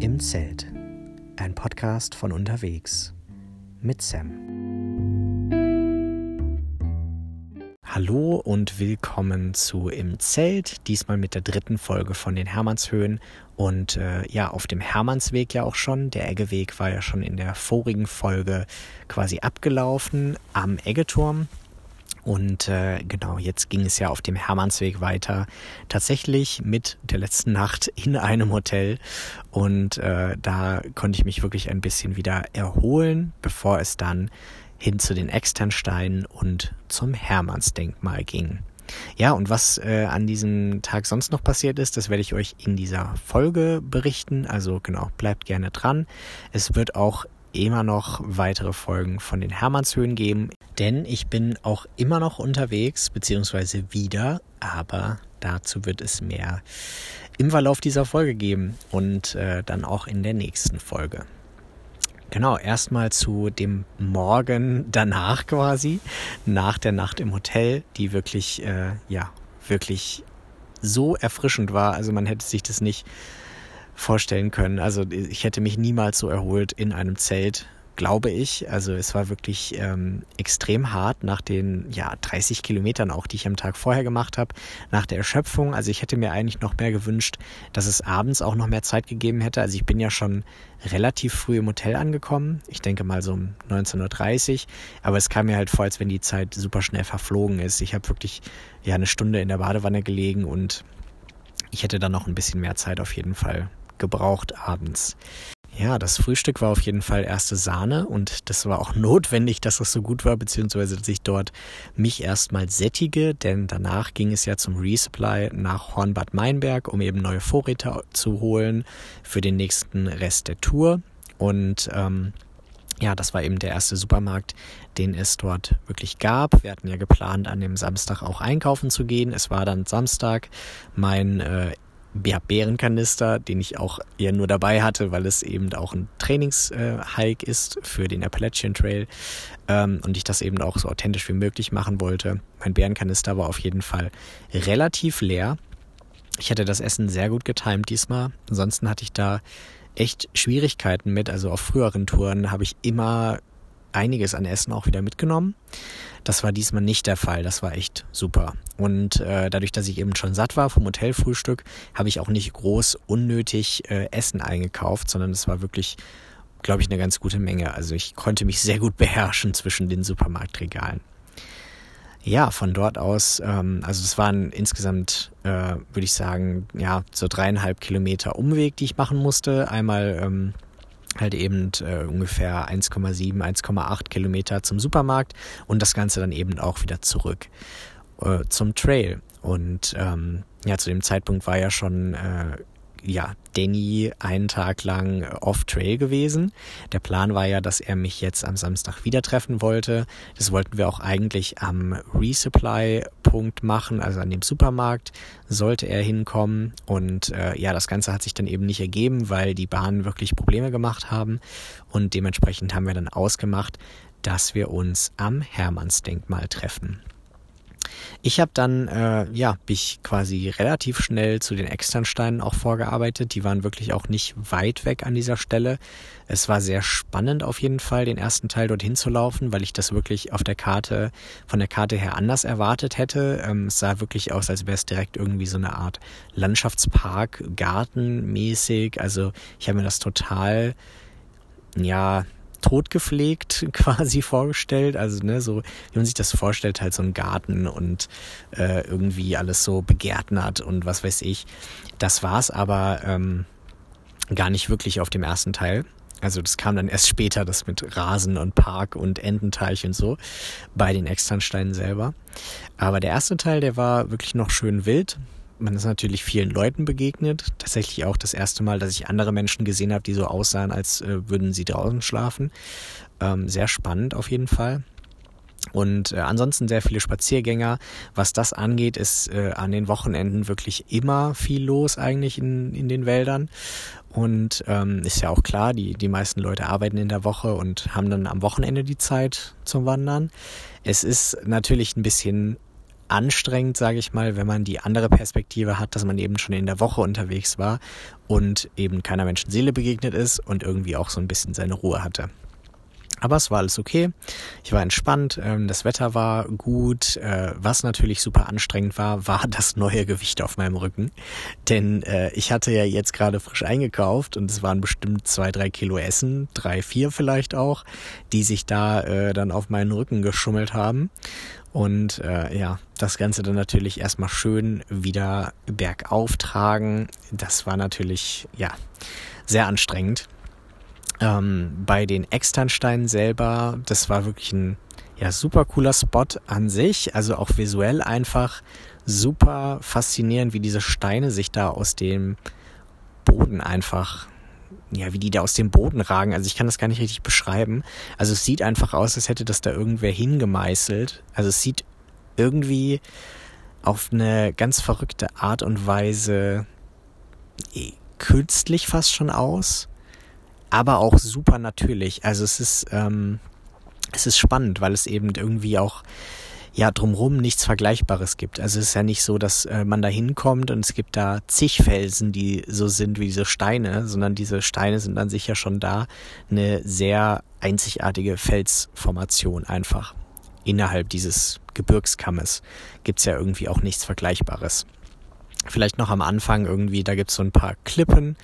Im Zelt. Ein Podcast von unterwegs mit Sam. Hallo und willkommen zu Im Zelt, diesmal mit der dritten Folge von den Hermannshöhen und äh, ja, auf dem Hermannsweg ja auch schon. Der Eggeweg war ja schon in der vorigen Folge quasi abgelaufen am Eggeturm. Und äh, genau, jetzt ging es ja auf dem Hermannsweg weiter. Tatsächlich mit der letzten Nacht in einem Hotel. Und äh, da konnte ich mich wirklich ein bisschen wieder erholen, bevor es dann hin zu den Externsteinen und zum Hermannsdenkmal ging. Ja, und was äh, an diesem Tag sonst noch passiert ist, das werde ich euch in dieser Folge berichten. Also genau, bleibt gerne dran. Es wird auch immer noch weitere Folgen von den Hermannshöhen geben, denn ich bin auch immer noch unterwegs, beziehungsweise wieder, aber dazu wird es mehr im Verlauf dieser Folge geben und äh, dann auch in der nächsten Folge. Genau, erstmal zu dem Morgen danach quasi, nach der Nacht im Hotel, die wirklich, äh, ja, wirklich so erfrischend war. Also man hätte sich das nicht vorstellen können. Also ich hätte mich niemals so erholt in einem Zelt, glaube ich. Also es war wirklich ähm, extrem hart nach den ja 30 Kilometern auch, die ich am Tag vorher gemacht habe, nach der Erschöpfung. Also ich hätte mir eigentlich noch mehr gewünscht, dass es abends auch noch mehr Zeit gegeben hätte. Also ich bin ja schon relativ früh im Hotel angekommen. Ich denke mal so um 19.30 Uhr. Aber es kam mir halt vor, als wenn die Zeit super schnell verflogen ist. Ich habe wirklich ja eine Stunde in der Badewanne gelegen und ich hätte dann noch ein bisschen mehr Zeit auf jeden Fall gebraucht abends. Ja, das Frühstück war auf jeden Fall erste Sahne und das war auch notwendig, dass das so gut war, beziehungsweise dass ich dort mich erstmal sättige, denn danach ging es ja zum Resupply nach Hornbad Meinberg, um eben neue Vorräte zu holen für den nächsten Rest der Tour. Und ähm, ja, das war eben der erste Supermarkt, den es dort wirklich gab. Wir hatten ja geplant, an dem Samstag auch einkaufen zu gehen. Es war dann Samstag. Mein äh, Bärenkanister, den ich auch eher nur dabei hatte, weil es eben auch ein Trainingshike äh, ist für den Appalachian Trail ähm, und ich das eben auch so authentisch wie möglich machen wollte. Mein Bärenkanister war auf jeden Fall relativ leer. Ich hatte das Essen sehr gut getimt diesmal. Ansonsten hatte ich da echt Schwierigkeiten mit. Also auf früheren Touren habe ich immer einiges an Essen auch wieder mitgenommen. Das war diesmal nicht der Fall. Das war echt super. Und äh, dadurch, dass ich eben schon satt war vom Hotelfrühstück, habe ich auch nicht groß unnötig äh, Essen eingekauft, sondern es war wirklich, glaube ich, eine ganz gute Menge. Also ich konnte mich sehr gut beherrschen zwischen den Supermarktregalen. Ja, von dort aus, ähm, also es waren insgesamt, äh, würde ich sagen, ja, so dreieinhalb Kilometer Umweg, die ich machen musste. Einmal ähm, halt eben äh, ungefähr 1,7, 1,8 Kilometer zum Supermarkt und das Ganze dann eben auch wieder zurück äh, zum Trail. Und ähm, ja, zu dem Zeitpunkt war ja schon äh, ja, Danny einen Tag lang off-Trail gewesen. Der Plan war ja, dass er mich jetzt am Samstag wieder treffen wollte. Das wollten wir auch eigentlich am Resupply-Punkt machen, also an dem Supermarkt sollte er hinkommen. Und äh, ja, das Ganze hat sich dann eben nicht ergeben, weil die Bahnen wirklich Probleme gemacht haben. Und dementsprechend haben wir dann ausgemacht, dass wir uns am Hermannsdenkmal treffen. Ich habe dann, äh, ja, mich quasi relativ schnell zu den Externsteinen auch vorgearbeitet. Die waren wirklich auch nicht weit weg an dieser Stelle. Es war sehr spannend auf jeden Fall, den ersten Teil dorthin zu laufen, weil ich das wirklich auf der Karte, von der Karte her anders erwartet hätte. Ähm, es sah wirklich aus, als wäre es direkt irgendwie so eine Art Landschaftspark, Gartenmäßig. Also ich habe mir das total, ja, totgepflegt quasi vorgestellt. Also, ne, so wie man sich das vorstellt, halt so ein Garten und äh, irgendwie alles so begärtnert und was weiß ich. Das war's aber ähm, gar nicht wirklich auf dem ersten Teil. Also das kam dann erst später, das mit Rasen und Park und Ententeich und so, bei den Externsteinen selber. Aber der erste Teil, der war wirklich noch schön wild man ist natürlich vielen Leuten begegnet. Tatsächlich auch das erste Mal, dass ich andere Menschen gesehen habe, die so aussahen, als äh, würden sie draußen schlafen. Ähm, sehr spannend auf jeden Fall. Und äh, ansonsten sehr viele Spaziergänger. Was das angeht, ist äh, an den Wochenenden wirklich immer viel los eigentlich in, in den Wäldern. Und ähm, ist ja auch klar, die, die meisten Leute arbeiten in der Woche und haben dann am Wochenende die Zeit zum Wandern. Es ist natürlich ein bisschen anstrengend, sage ich mal, wenn man die andere Perspektive hat, dass man eben schon in der Woche unterwegs war und eben keiner Menschenseele begegnet ist und irgendwie auch so ein bisschen seine Ruhe hatte. Aber es war alles okay. Ich war entspannt. Ähm, das Wetter war gut. Äh, was natürlich super anstrengend war, war das neue Gewicht auf meinem Rücken. Denn äh, ich hatte ja jetzt gerade frisch eingekauft und es waren bestimmt zwei, drei Kilo Essen, drei, vier vielleicht auch, die sich da äh, dann auf meinen Rücken geschummelt haben. Und äh, ja, das Ganze dann natürlich erstmal schön wieder bergauf tragen. Das war natürlich, ja, sehr anstrengend. Ähm, bei den Externsteinen selber, das war wirklich ein ja, super cooler Spot an sich, also auch visuell einfach super faszinierend, wie diese Steine sich da aus dem Boden einfach, ja, wie die da aus dem Boden ragen. Also ich kann das gar nicht richtig beschreiben. Also es sieht einfach aus, als hätte das da irgendwer hingemeißelt. Also es sieht irgendwie auf eine ganz verrückte Art und Weise eh, künstlich fast schon aus aber auch super natürlich. Also es ist, ähm, es ist spannend, weil es eben irgendwie auch ja drumrum nichts Vergleichbares gibt. Also es ist ja nicht so, dass äh, man da hinkommt und es gibt da zig Felsen, die so sind wie diese Steine, sondern diese Steine sind dann sicher schon da eine sehr einzigartige Felsformation einfach. Innerhalb dieses Gebirgskammes gibt's ja irgendwie auch nichts Vergleichbares. Vielleicht noch am Anfang irgendwie, da gibt's so ein paar Klippen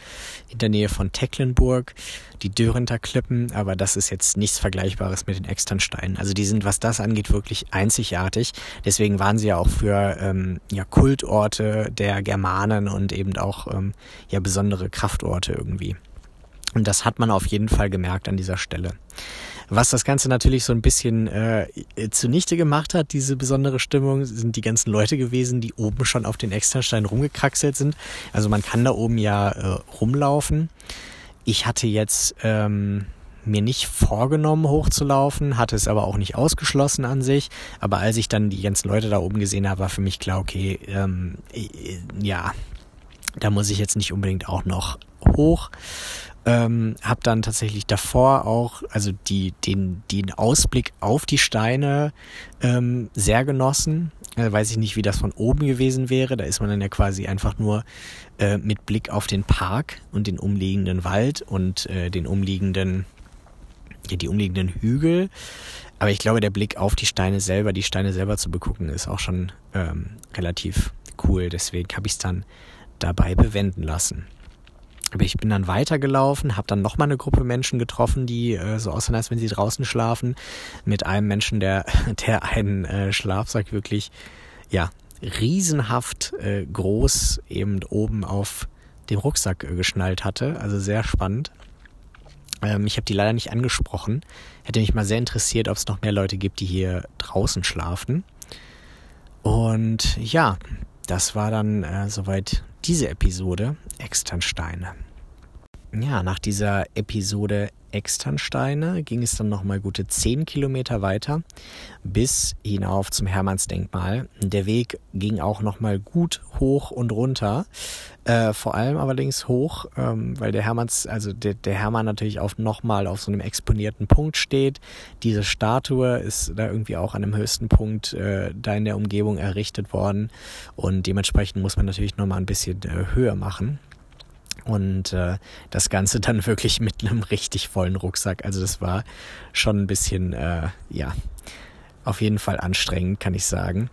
in der Nähe von Tecklenburg, die Dörenter Klippen, aber das ist jetzt nichts Vergleichbares mit den Externsteinen. Also die sind, was das angeht, wirklich einzigartig. Deswegen waren sie ja auch für ähm, ja, Kultorte der Germanen und eben auch ähm, ja besondere Kraftorte irgendwie. Und das hat man auf jeden Fall gemerkt an dieser Stelle. Was das Ganze natürlich so ein bisschen äh, zunichte gemacht hat, diese besondere Stimmung, sind die ganzen Leute gewesen, die oben schon auf den Extrastein rumgekraxelt sind. Also man kann da oben ja äh, rumlaufen. Ich hatte jetzt ähm, mir nicht vorgenommen, hochzulaufen, hatte es aber auch nicht ausgeschlossen an sich. Aber als ich dann die ganzen Leute da oben gesehen habe, war für mich klar, okay, ähm, äh, ja, da muss ich jetzt nicht unbedingt auch noch hoch. Ähm, habe dann tatsächlich davor auch, also die, den, den Ausblick auf die Steine ähm, sehr genossen. Äh, weiß ich nicht, wie das von oben gewesen wäre. Da ist man dann ja quasi einfach nur äh, mit Blick auf den Park und den umliegenden Wald und äh, den umliegenden, ja, die umliegenden Hügel. Aber ich glaube, der Blick auf die Steine selber, die Steine selber zu begucken, ist auch schon ähm, relativ cool. Deswegen habe ich es dann dabei bewenden lassen. Aber ich bin dann weitergelaufen, habe dann nochmal eine Gruppe Menschen getroffen, die äh, so aussehen, als wenn sie draußen schlafen. Mit einem Menschen, der, der einen äh, Schlafsack wirklich, ja, riesenhaft äh, groß eben oben auf dem Rucksack äh, geschnallt hatte. Also sehr spannend. Ähm, ich habe die leider nicht angesprochen. Hätte mich mal sehr interessiert, ob es noch mehr Leute gibt, die hier draußen schlafen. Und ja, das war dann äh, soweit diese Episode Externsteine. Ja, nach dieser Episode Externsteine ging es dann nochmal gute 10 Kilometer weiter bis hinauf zum Hermannsdenkmal. Der Weg ging auch nochmal gut hoch und runter. Äh, vor allem allerdings hoch, ähm, weil der Hermanns, also der, der Hermann natürlich auch nochmal auf so einem exponierten Punkt steht. Diese Statue ist da irgendwie auch an dem höchsten Punkt äh, da in der Umgebung errichtet worden. Und dementsprechend muss man natürlich nochmal ein bisschen äh, höher machen. Und äh, das Ganze dann wirklich mit einem richtig vollen Rucksack. Also das war schon ein bisschen, äh, ja, auf jeden Fall anstrengend, kann ich sagen.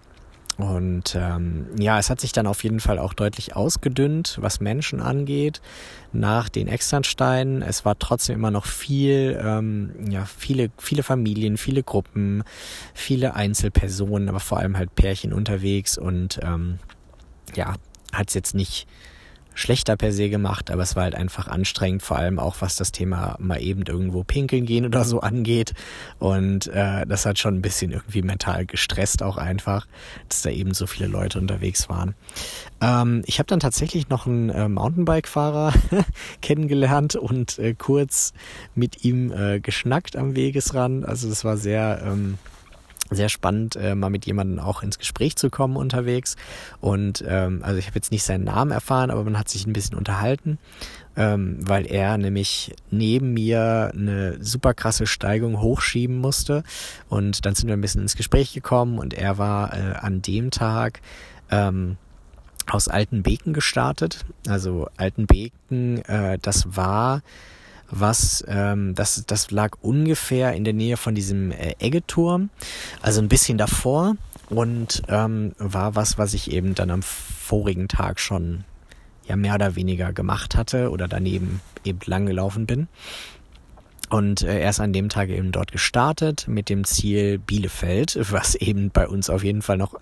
Und ähm, ja, es hat sich dann auf jeden Fall auch deutlich ausgedünnt, was Menschen angeht, nach den Externsteinen. Es war trotzdem immer noch viel, ähm, ja, viele, viele Familien, viele Gruppen, viele Einzelpersonen, aber vor allem halt Pärchen unterwegs und ähm, ja, hat es jetzt nicht schlechter per se gemacht, aber es war halt einfach anstrengend, vor allem auch was das Thema mal eben irgendwo pinkeln gehen oder so angeht. Und äh, das hat schon ein bisschen irgendwie mental gestresst auch einfach, dass da eben so viele Leute unterwegs waren. Ähm, ich habe dann tatsächlich noch einen äh, Mountainbike-Fahrer kennengelernt und äh, kurz mit ihm äh, geschnackt am Wegesrand. Also das war sehr ähm, sehr spannend, äh, mal mit jemandem auch ins Gespräch zu kommen unterwegs. Und ähm, also ich habe jetzt nicht seinen Namen erfahren, aber man hat sich ein bisschen unterhalten, ähm, weil er nämlich neben mir eine super krasse Steigung hochschieben musste. Und dann sind wir ein bisschen ins Gespräch gekommen und er war äh, an dem Tag ähm, aus Altenbeken gestartet. Also Altenbeken, äh, das war was, ähm, das, das lag ungefähr in der Nähe von diesem äh, Eggeturm, also ein bisschen davor und ähm, war was, was ich eben dann am vorigen Tag schon ja mehr oder weniger gemacht hatte oder daneben eben lang gelaufen bin. Und äh, er ist an dem Tag eben dort gestartet mit dem Ziel Bielefeld, was eben bei uns auf jeden Fall noch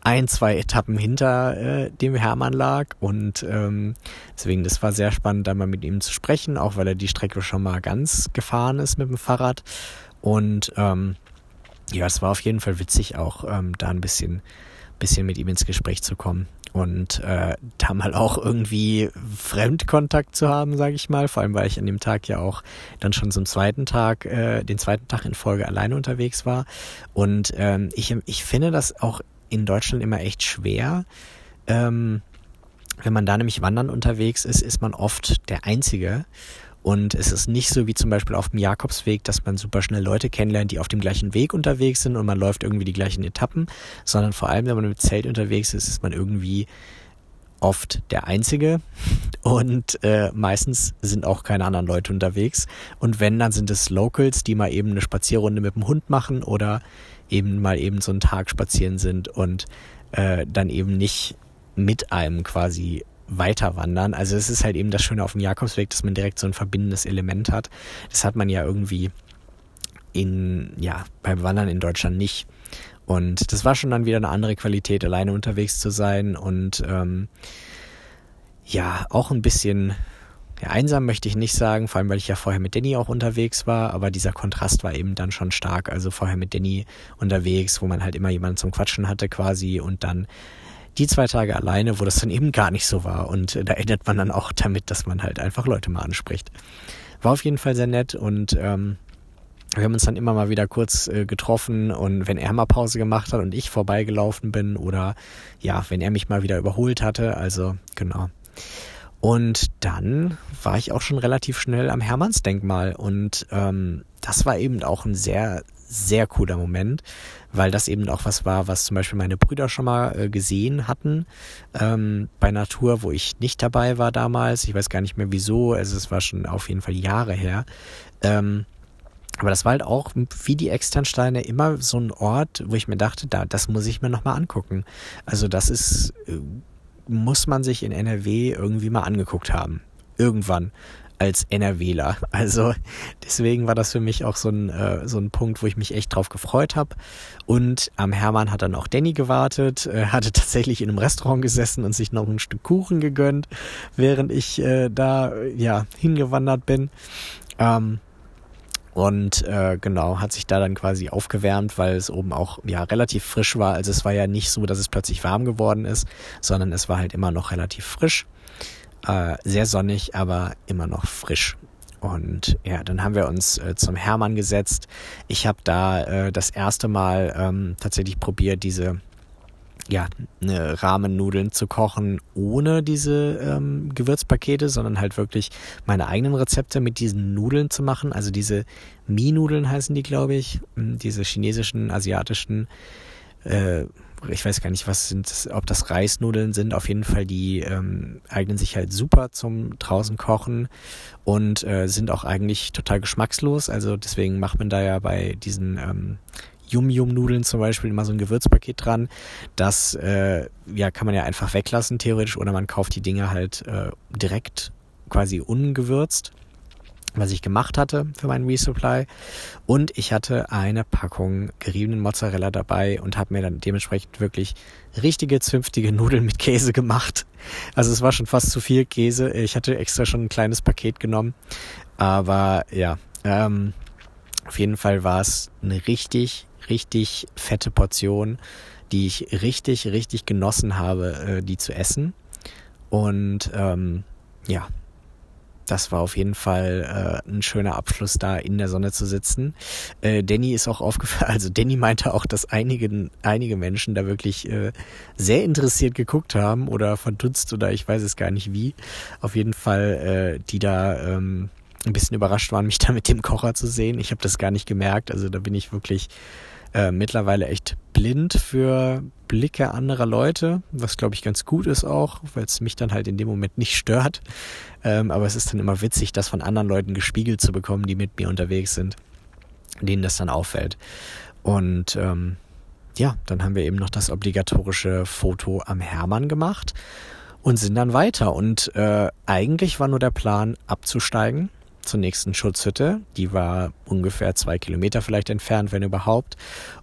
ein, zwei Etappen hinter äh, dem Hermann lag. Und ähm, deswegen, das war sehr spannend, da mal mit ihm zu sprechen, auch weil er die Strecke schon mal ganz gefahren ist mit dem Fahrrad. Und ähm, ja, es war auf jeden Fall witzig, auch ähm, da ein bisschen, bisschen mit ihm ins Gespräch zu kommen und äh, da mal auch irgendwie Fremdkontakt zu haben, sage ich mal. Vor allem, weil ich an dem Tag ja auch dann schon zum zweiten Tag, äh, den zweiten Tag in Folge alleine unterwegs war. Und ähm, ich, ich finde das auch in Deutschland immer echt schwer. Ähm, wenn man da nämlich wandern unterwegs ist, ist man oft der Einzige. Und es ist nicht so wie zum Beispiel auf dem Jakobsweg, dass man super schnell Leute kennenlernt, die auf dem gleichen Weg unterwegs sind und man läuft irgendwie die gleichen Etappen, sondern vor allem, wenn man mit Zelt unterwegs ist, ist man irgendwie oft der Einzige und äh, meistens sind auch keine anderen Leute unterwegs. Und wenn, dann sind es Locals, die mal eben eine Spazierrunde mit dem Hund machen oder eben mal eben so einen Tag spazieren sind und äh, dann eben nicht mit einem quasi weiter wandern. Also es ist halt eben das Schöne auf dem Jakobsweg, dass man direkt so ein verbindendes Element hat. Das hat man ja irgendwie in, ja, beim Wandern in Deutschland nicht. Und das war schon dann wieder eine andere Qualität, alleine unterwegs zu sein und ähm, ja, auch ein bisschen ja, einsam möchte ich nicht sagen, vor allem weil ich ja vorher mit Danny auch unterwegs war, aber dieser Kontrast war eben dann schon stark. Also vorher mit Danny unterwegs, wo man halt immer jemanden zum Quatschen hatte quasi und dann die zwei Tage alleine, wo das dann eben gar nicht so war. Und äh, da endet man dann auch damit, dass man halt einfach Leute mal anspricht. War auf jeden Fall sehr nett und ähm, wir haben uns dann immer mal wieder kurz äh, getroffen und wenn er mal Pause gemacht hat und ich vorbeigelaufen bin oder ja, wenn er mich mal wieder überholt hatte, also genau. Und dann war ich auch schon relativ schnell am Hermannsdenkmal und ähm, das war eben auch ein sehr, sehr cooler Moment, weil das eben auch was war, was zum Beispiel meine Brüder schon mal äh, gesehen hatten ähm, bei Natur, wo ich nicht dabei war damals. Ich weiß gar nicht mehr wieso, also es war schon auf jeden Fall Jahre her. Ähm, aber das war halt auch wie die Externsteine immer so ein Ort, wo ich mir dachte, da, das muss ich mir nochmal angucken. Also das ist, äh, muss man sich in NRW irgendwie mal angeguckt haben. Irgendwann als NRWler. Also deswegen war das für mich auch so ein, äh, so ein Punkt, wo ich mich echt drauf gefreut habe. Und am Hermann hat dann auch Danny gewartet, äh, hatte tatsächlich in einem Restaurant gesessen und sich noch ein Stück Kuchen gegönnt, während ich äh, da ja hingewandert bin. Ähm, und äh, genau, hat sich da dann quasi aufgewärmt, weil es oben auch ja relativ frisch war. Also es war ja nicht so, dass es plötzlich warm geworden ist, sondern es war halt immer noch relativ frisch. Äh, sehr sonnig, aber immer noch frisch. Und ja, dann haben wir uns äh, zum Hermann gesetzt. Ich habe da äh, das erste Mal ähm, tatsächlich probiert, diese ja, eine Rahmennudeln zu kochen ohne diese ähm, Gewürzpakete, sondern halt wirklich meine eigenen Rezepte mit diesen Nudeln zu machen. Also diese Mie-Nudeln heißen die, glaube ich. Hm, diese chinesischen, asiatischen äh, ich weiß gar nicht, was sind, ob das Reisnudeln sind. Auf jeden Fall, die ähm, eignen sich halt super zum draußen kochen und äh, sind auch eigentlich total geschmackslos. Also deswegen macht man da ja bei diesen ähm, Yum-Yum-Nudeln zum Beispiel immer so ein Gewürzpaket dran. Das äh, ja, kann man ja einfach weglassen, theoretisch, oder man kauft die Dinge halt äh, direkt quasi ungewürzt was ich gemacht hatte für meinen Resupply. Und ich hatte eine Packung geriebenen Mozzarella dabei und habe mir dann dementsprechend wirklich richtige, zünftige Nudeln mit Käse gemacht. Also es war schon fast zu viel Käse. Ich hatte extra schon ein kleines Paket genommen. Aber ja, ähm, auf jeden Fall war es eine richtig, richtig fette Portion, die ich richtig, richtig genossen habe, äh, die zu essen. Und ähm, ja, das war auf jeden Fall äh, ein schöner Abschluss, da in der Sonne zu sitzen. Äh, Danny ist auch aufgefallen, also Danny meinte auch, dass einige, einige Menschen da wirklich äh, sehr interessiert geguckt haben oder verdutzt oder ich weiß es gar nicht wie. Auf jeden Fall, äh, die da ähm, ein bisschen überrascht waren, mich da mit dem Kocher zu sehen. Ich habe das gar nicht gemerkt. Also da bin ich wirklich äh, mittlerweile echt blind für Blicke anderer Leute, was glaube ich ganz gut ist auch, weil es mich dann halt in dem Moment nicht stört. Ähm, aber es ist dann immer witzig, das von anderen Leuten gespiegelt zu bekommen, die mit mir unterwegs sind, denen das dann auffällt. Und ähm, ja, dann haben wir eben noch das obligatorische Foto am Hermann gemacht und sind dann weiter. Und äh, eigentlich war nur der Plan, abzusteigen zur nächsten Schutzhütte. Die war ungefähr zwei Kilometer vielleicht entfernt, wenn überhaupt.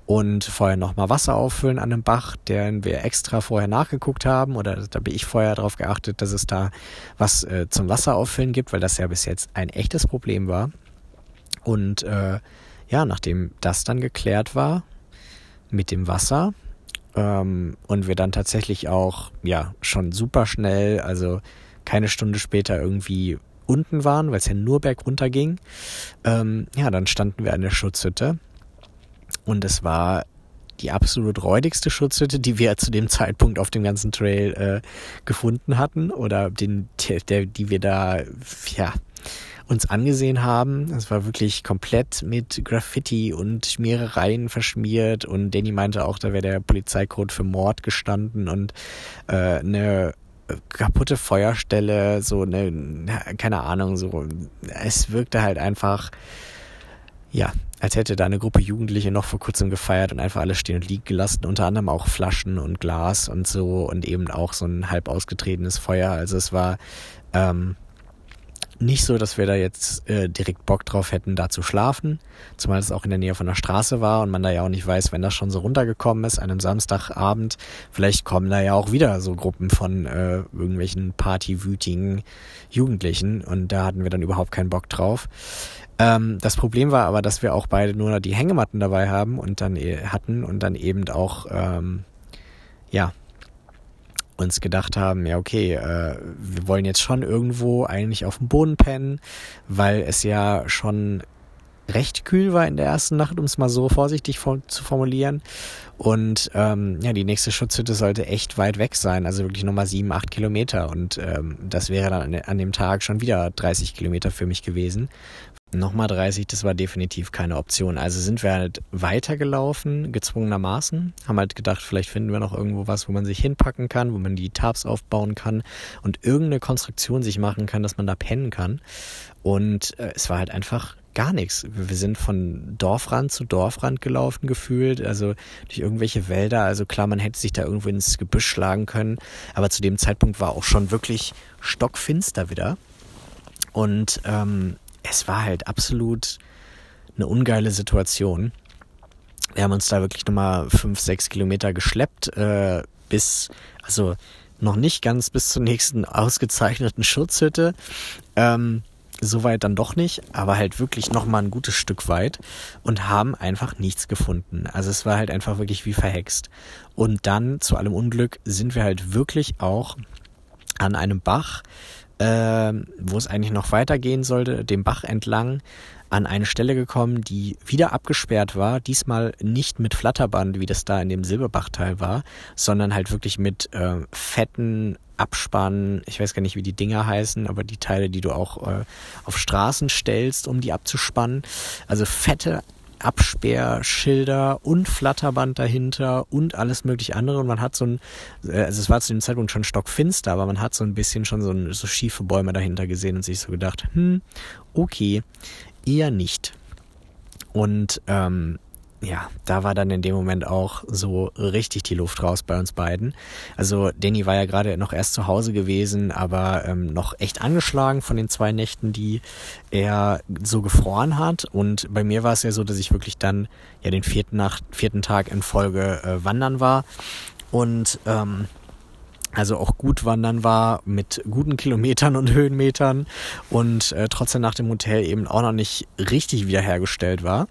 Und vorher nochmal Wasser auffüllen an einem Bach, den wir extra vorher nachgeguckt haben. Oder da bin ich vorher darauf geachtet, dass es da was äh, zum Wasser auffüllen gibt, weil das ja bis jetzt ein echtes Problem war. Und äh, ja, nachdem das dann geklärt war mit dem Wasser, ähm, und wir dann tatsächlich auch, ja, schon super schnell, also keine Stunde später irgendwie unten waren, weil es ja nur bergunter ging. Ähm, ja, dann standen wir an der Schutzhütte und es war die absolut räudigste Schutzhütte, die wir zu dem Zeitpunkt auf dem ganzen Trail äh, gefunden hatten oder den, der, die wir da ja uns angesehen haben. Es war wirklich komplett mit Graffiti und Schmierereien verschmiert und Danny meinte auch, da wäre der Polizeicode für Mord gestanden und äh, eine kaputte Feuerstelle, so eine, keine Ahnung, so, es wirkte halt einfach, ja, als hätte da eine Gruppe Jugendliche noch vor kurzem gefeiert und einfach alles stehen und liegen gelassen, unter anderem auch Flaschen und Glas und so und eben auch so ein halb ausgetretenes Feuer. Also es war, ähm, nicht so, dass wir da jetzt äh, direkt Bock drauf hätten, da zu schlafen, zumal es auch in der Nähe von der Straße war und man da ja auch nicht weiß, wenn das schon so runtergekommen ist, an einem Samstagabend, vielleicht kommen da ja auch wieder so Gruppen von äh, irgendwelchen partywütigen Jugendlichen und da hatten wir dann überhaupt keinen Bock drauf. Ähm, das Problem war aber, dass wir auch beide nur die Hängematten dabei haben und dann äh, hatten und dann eben auch ähm, ja uns gedacht haben, ja okay, äh, wir wollen jetzt schon irgendwo eigentlich auf dem Boden pennen, weil es ja schon recht kühl war in der ersten Nacht, um es mal so vorsichtig zu formulieren. Und ähm, ja, die nächste Schutzhütte sollte echt weit weg sein, also wirklich nochmal sieben, acht Kilometer. Und ähm, das wäre dann an dem Tag schon wieder 30 Kilometer für mich gewesen. Nochmal 30, das war definitiv keine Option. Also sind wir halt weitergelaufen, gezwungenermaßen, haben halt gedacht, vielleicht finden wir noch irgendwo was, wo man sich hinpacken kann, wo man die Tabs aufbauen kann und irgendeine Konstruktion sich machen kann, dass man da pennen kann. Und äh, es war halt einfach gar nichts. Wir sind von Dorfrand zu Dorfrand gelaufen gefühlt, also durch irgendwelche Wälder. Also klar, man hätte sich da irgendwo ins Gebüsch schlagen können, aber zu dem Zeitpunkt war auch schon wirklich stockfinster wieder. Und ähm, es war halt absolut eine ungeile Situation. Wir haben uns da wirklich nochmal fünf, sechs Kilometer geschleppt, äh, bis, also noch nicht ganz bis zur nächsten ausgezeichneten Schutzhütte. Ähm, Soweit dann doch nicht, aber halt wirklich nochmal ein gutes Stück weit und haben einfach nichts gefunden. Also es war halt einfach wirklich wie verhext. Und dann, zu allem Unglück, sind wir halt wirklich auch an einem Bach äh, wo es eigentlich noch weitergehen sollte, dem Bach entlang, an eine Stelle gekommen, die wieder abgesperrt war. Diesmal nicht mit Flatterband, wie das da in dem Silberbachteil war, sondern halt wirklich mit äh, fetten Abspannen. Ich weiß gar nicht, wie die Dinger heißen, aber die Teile, die du auch äh, auf Straßen stellst, um die abzuspannen. Also fette Absperrschilder und Flatterband dahinter und alles mögliche andere. Und man hat so ein, äh, also es war zu dem Zeitpunkt schon stockfinster, aber man hat so ein bisschen schon so, ein, so schiefe Bäume dahinter gesehen und sich so gedacht, hm, okay, eher nicht. Und ähm, ja, da war dann in dem Moment auch so richtig die Luft raus bei uns beiden. Also Danny war ja gerade noch erst zu Hause gewesen, aber ähm, noch echt angeschlagen von den zwei Nächten, die er so gefroren hat. Und bei mir war es ja so, dass ich wirklich dann ja den vierten, Nacht, vierten Tag in Folge äh, wandern war. Und ähm, also auch gut wandern war mit guten Kilometern und Höhenmetern und äh, trotzdem nach dem Hotel eben auch noch nicht richtig wiederhergestellt war.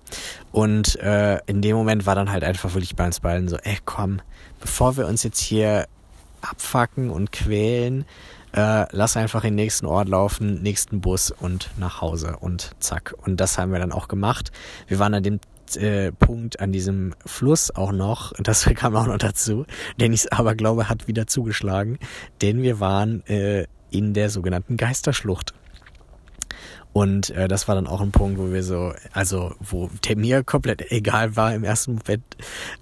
Und äh, in dem Moment war dann halt einfach wirklich bei uns beiden so, ey komm, bevor wir uns jetzt hier abfacken und quälen. Äh, lass einfach in den nächsten Ort laufen, nächsten Bus und nach Hause und zack. Und das haben wir dann auch gemacht. Wir waren an dem Punkt an diesem Fluss auch noch, das kam auch noch dazu, den ich aber glaube hat wieder zugeschlagen, denn wir waren äh, in der sogenannten Geisterschlucht. Und äh, das war dann auch ein Punkt, wo wir so, also wo der mir komplett egal war im ersten Moment,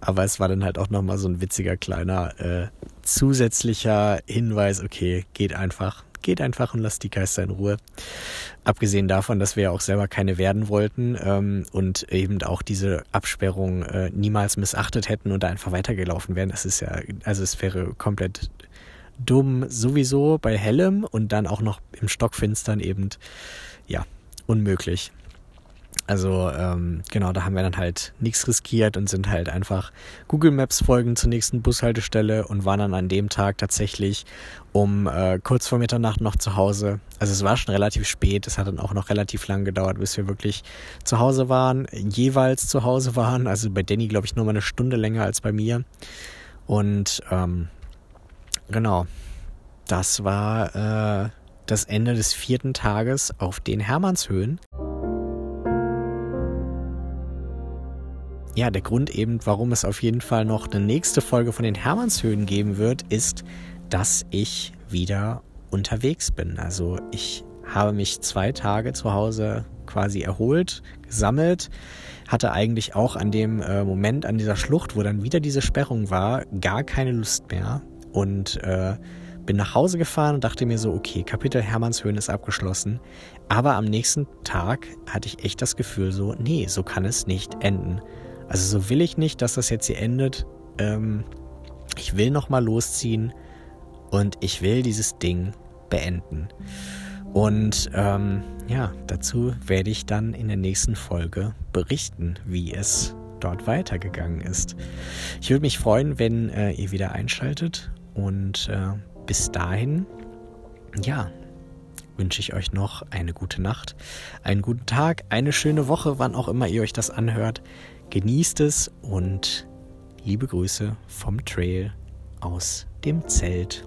aber es war dann halt auch nochmal so ein witziger kleiner äh, zusätzlicher Hinweis, okay, geht einfach, geht einfach und lasst die Geister in Ruhe. Abgesehen davon, dass wir ja auch selber keine werden wollten ähm, und eben auch diese Absperrung äh, niemals missachtet hätten und da einfach weitergelaufen wären. Das ist ja, also es wäre komplett dumm sowieso bei hellem und dann auch noch im Stockfinstern eben ja, unmöglich. Also ähm, genau, da haben wir dann halt nichts riskiert und sind halt einfach Google Maps folgen zur nächsten Bushaltestelle und waren dann an dem Tag tatsächlich um äh, kurz vor Mitternacht noch zu Hause. Also es war schon relativ spät, es hat dann auch noch relativ lang gedauert, bis wir wirklich zu Hause waren, jeweils zu Hause waren. Also bei Danny glaube ich nur mal eine Stunde länger als bei mir. Und ähm, genau, das war äh, das Ende des vierten Tages auf den Hermannshöhen. Ja, der Grund eben, warum es auf jeden Fall noch eine nächste Folge von den Hermannshöhen geben wird, ist, dass ich wieder unterwegs bin. Also ich habe mich zwei Tage zu Hause quasi erholt, gesammelt, hatte eigentlich auch an dem äh, Moment an dieser Schlucht, wo dann wieder diese Sperrung war, gar keine Lust mehr und äh, bin nach Hause gefahren und dachte mir so, okay, Kapitel Hermannshöhen ist abgeschlossen. Aber am nächsten Tag hatte ich echt das Gefühl so, nee, so kann es nicht enden. Also so will ich nicht, dass das jetzt hier endet. Ähm, ich will nochmal losziehen und ich will dieses Ding beenden. Und ähm, ja, dazu werde ich dann in der nächsten Folge berichten, wie es dort weitergegangen ist. Ich würde mich freuen, wenn äh, ihr wieder einschaltet und äh, bis dahin, ja, wünsche ich euch noch eine gute Nacht, einen guten Tag, eine schöne Woche, wann auch immer ihr euch das anhört. Genießt es und liebe Grüße vom Trail aus dem Zelt.